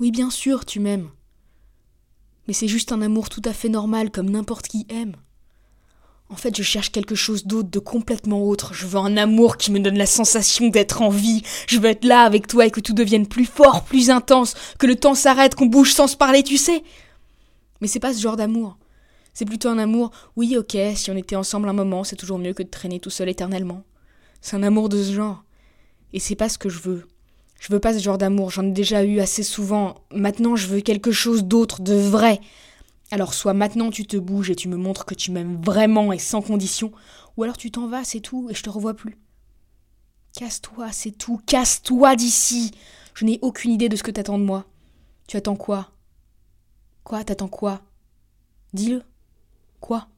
Oui, bien sûr, tu m'aimes. Mais c'est juste un amour tout à fait normal comme n'importe qui aime. En fait, je cherche quelque chose d'autre, de complètement autre. Je veux un amour qui me donne la sensation d'être en vie. Je veux être là avec toi et que tout devienne plus fort, plus intense, que le temps s'arrête, qu'on bouge sans se parler, tu sais. Mais c'est pas ce genre d'amour. C'est plutôt un amour, oui, ok, si on était ensemble un moment, c'est toujours mieux que de traîner tout seul éternellement. C'est un amour de ce genre. Et c'est pas ce que je veux. Je veux pas ce genre d'amour, j'en ai déjà eu assez souvent. Maintenant, je veux quelque chose d'autre, de vrai. Alors soit maintenant tu te bouges et tu me montres que tu m'aimes vraiment et sans condition, ou alors tu t'en vas, c'est tout, et je te revois plus. Casse-toi, c'est tout, casse-toi d'ici. Je n'ai aucune idée de ce que t'attends de moi. Tu attends quoi? Quoi, t'attends quoi? Dis-le. Quoi?